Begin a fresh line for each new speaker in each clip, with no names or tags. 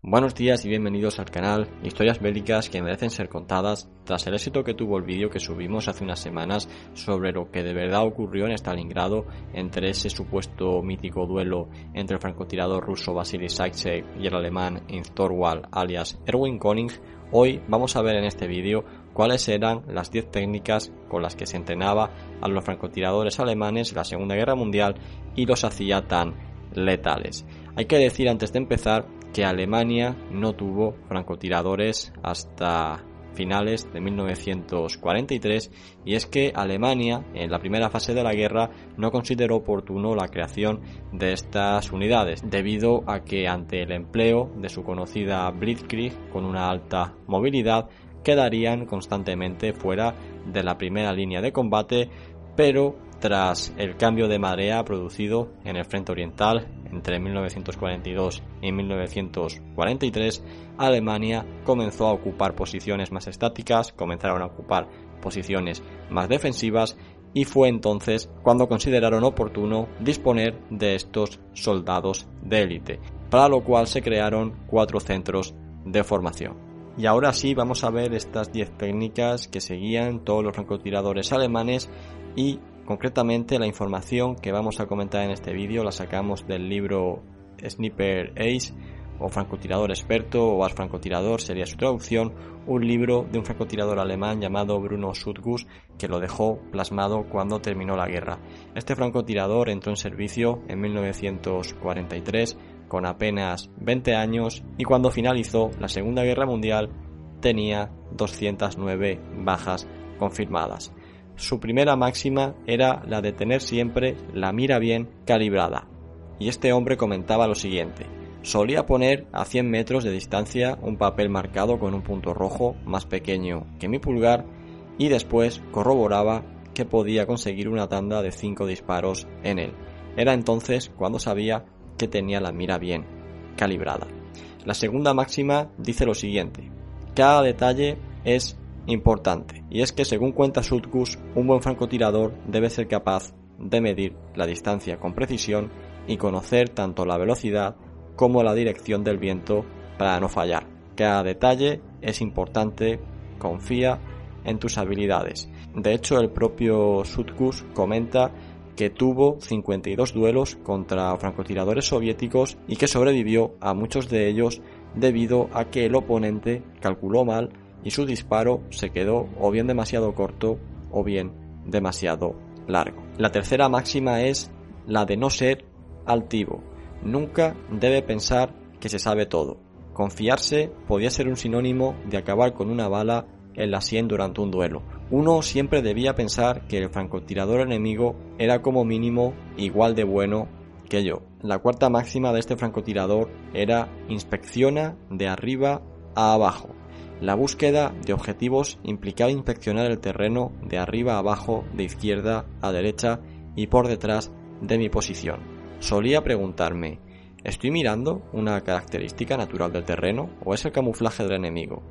Buenos días y bienvenidos al canal Historias bélicas que merecen ser contadas tras el éxito que tuvo el vídeo que subimos hace unas semanas sobre lo que de verdad ocurrió en Stalingrado entre ese supuesto mítico duelo entre el francotirador ruso Vasily Zaitsev y el alemán Thorwald alias Erwin Koning. Hoy vamos a ver en este vídeo cuáles eran las 10 técnicas con las que se entrenaba a los francotiradores alemanes en la Segunda Guerra Mundial y los hacía tan letales. Hay que decir antes de empezar que Alemania no tuvo francotiradores hasta finales de 1943 y es que Alemania en la primera fase de la guerra no consideró oportuno la creación de estas unidades debido a que ante el empleo de su conocida Blitzkrieg con una alta movilidad quedarían constantemente fuera de la primera línea de combate pero tras el cambio de marea producido en el frente oriental entre 1942 y 1943, Alemania comenzó a ocupar posiciones más estáticas, comenzaron a ocupar posiciones más defensivas y fue entonces cuando consideraron oportuno disponer de estos soldados de élite, para lo cual se crearon cuatro centros de formación. Y ahora sí vamos a ver estas 10 técnicas que seguían todos los francotiradores alemanes y Concretamente la información que vamos a comentar en este vídeo la sacamos del libro Sniper Ace o francotirador experto o as francotirador sería su traducción, un libro de un francotirador alemán llamado Bruno Sutgus que lo dejó plasmado cuando terminó la guerra. Este francotirador entró en servicio en 1943 con apenas 20 años y cuando finalizó la Segunda Guerra Mundial tenía 209 bajas confirmadas. Su primera máxima era la de tener siempre la mira bien calibrada. Y este hombre comentaba lo siguiente. Solía poner a 100 metros de distancia un papel marcado con un punto rojo más pequeño que mi pulgar y después corroboraba que podía conseguir una tanda de 5 disparos en él. Era entonces cuando sabía que tenía la mira bien calibrada. La segunda máxima dice lo siguiente. Cada detalle es importante, y es que según cuenta Sutkus, un buen francotirador debe ser capaz de medir la distancia con precisión y conocer tanto la velocidad como la dirección del viento para no fallar. Cada detalle es importante, confía en tus habilidades. De hecho, el propio Sutkus comenta que tuvo 52 duelos contra francotiradores soviéticos y que sobrevivió a muchos de ellos debido a que el oponente calculó mal su disparo se quedó o bien demasiado corto o bien demasiado largo. La tercera máxima es la de no ser altivo. Nunca debe pensar que se sabe todo. Confiarse podía ser un sinónimo de acabar con una bala en la sien durante un duelo. Uno siempre debía pensar que el francotirador enemigo era como mínimo igual de bueno que yo. La cuarta máxima de este francotirador era inspecciona de arriba a abajo. La búsqueda de objetivos implicaba inspeccionar el terreno de arriba a abajo, de izquierda a derecha y por detrás de mi posición. Solía preguntarme, ¿estoy mirando una característica natural del terreno o es el camuflaje del enemigo?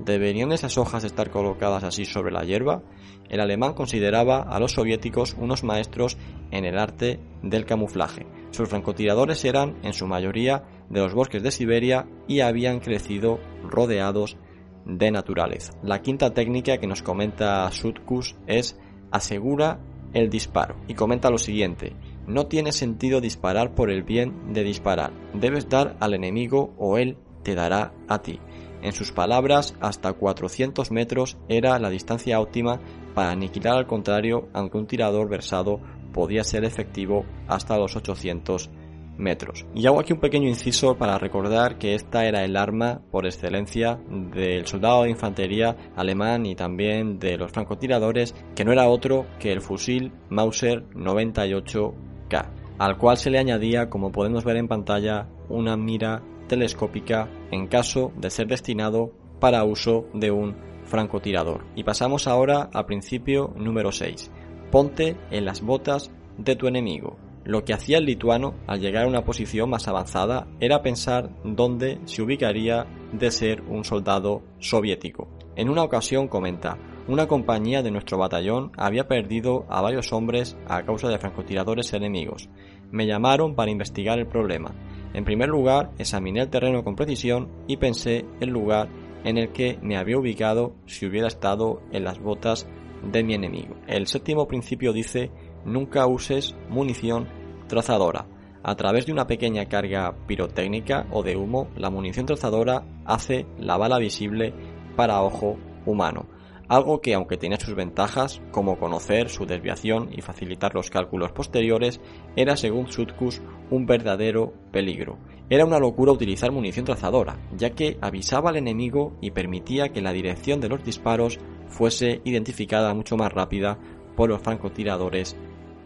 ¿Deberían esas hojas estar colocadas así sobre la hierba? El alemán consideraba a los soviéticos unos maestros en el arte del camuflaje. Sus francotiradores eran, en su mayoría, de los bosques de Siberia y habían crecido rodeados de naturaleza. La quinta técnica que nos comenta Sutkus es asegura el disparo y comenta lo siguiente. No tiene sentido disparar por el bien de disparar. Debes dar al enemigo o él te dará a ti. En sus palabras, hasta 400 metros era la distancia óptima para aniquilar al contrario, aunque un tirador versado podía ser efectivo hasta los 800 metros. Y hago aquí un pequeño inciso para recordar que esta era el arma por excelencia del soldado de infantería alemán y también de los francotiradores, que no era otro que el fusil Mauser 98K, al cual se le añadía, como podemos ver en pantalla, una mira telescópica en caso de ser destinado para uso de un francotirador. Y pasamos ahora al principio número 6. Ponte en las botas de tu enemigo. Lo que hacía el lituano al llegar a una posición más avanzada era pensar dónde se ubicaría de ser un soldado soviético. En una ocasión comenta, una compañía de nuestro batallón había perdido a varios hombres a causa de francotiradores enemigos. Me llamaron para investigar el problema. En primer lugar, examiné el terreno con precisión y pensé el lugar en el que me había ubicado si hubiera estado en las botas de mi enemigo. El séptimo principio dice nunca uses munición trazadora. A través de una pequeña carga pirotécnica o de humo, la munición trazadora hace la bala visible para ojo humano. Algo que, aunque tiene sus ventajas, como conocer su desviación y facilitar los cálculos posteriores, era, según Sutkus, un verdadero peligro. Era una locura utilizar munición trazadora, ya que avisaba al enemigo y permitía que la dirección de los disparos fuese identificada mucho más rápida por los francotiradores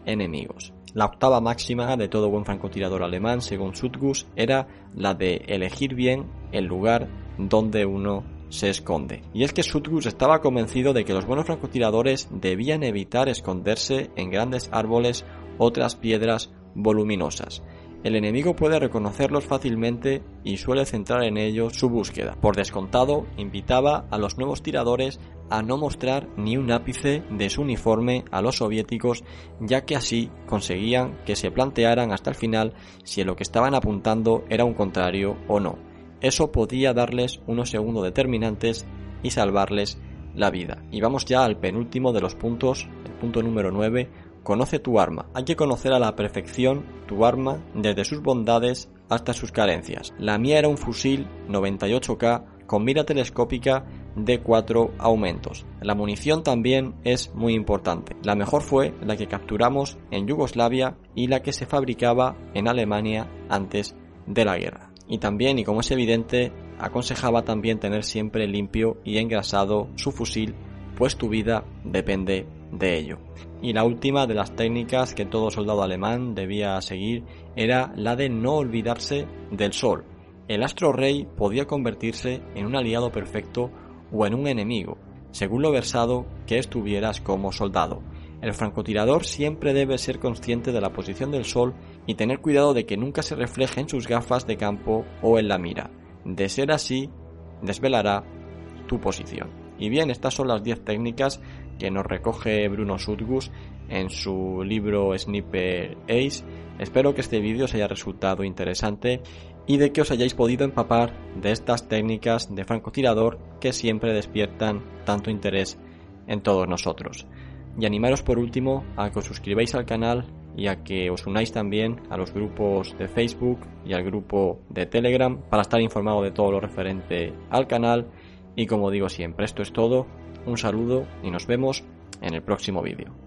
enemigos. La octava máxima de todo buen francotirador alemán, según Sutgus, era la de elegir bien el lugar donde uno se esconde. Y es que Sutgus estaba convencido de que los buenos francotiradores debían evitar esconderse en grandes árboles o otras piedras voluminosas. El enemigo puede reconocerlos fácilmente y suele centrar en ellos su búsqueda. Por descontado, invitaba a los nuevos tiradores a no mostrar ni un ápice de su uniforme a los soviéticos, ya que así conseguían que se plantearan hasta el final si lo que estaban apuntando era un contrario o no. Eso podía darles unos segundos determinantes y salvarles la vida. Y vamos ya al penúltimo de los puntos, el punto número 9, Conoce tu arma. Hay que conocer a la perfección tu arma desde sus bondades hasta sus carencias. La mía era un fusil 98K con mira telescópica de 4 aumentos. La munición también es muy importante. La mejor fue la que capturamos en Yugoslavia y la que se fabricaba en Alemania antes de la guerra. Y también, y como es evidente, aconsejaba también tener siempre limpio y engrasado su fusil, pues tu vida depende de ello. Y la última de las técnicas que todo soldado alemán debía seguir era la de no olvidarse del sol. El astro rey podía convertirse en un aliado perfecto o en un enemigo, según lo versado que estuvieras como soldado. El francotirador siempre debe ser consciente de la posición del sol y tener cuidado de que nunca se refleje en sus gafas de campo o en la mira. De ser así, desvelará tu posición. Y bien, estas son las 10 técnicas que nos recoge Bruno Sutgus en su libro Sniper Ace. Espero que este vídeo os haya resultado interesante y de que os hayáis podido empapar de estas técnicas de francotirador que siempre despiertan tanto interés en todos nosotros. Y animaros por último a que os suscribáis al canal y a que os unáis también a los grupos de Facebook y al grupo de Telegram para estar informado de todo lo referente al canal. Y como digo siempre, esto es todo un saludo y nos vemos en el próximo vídeo.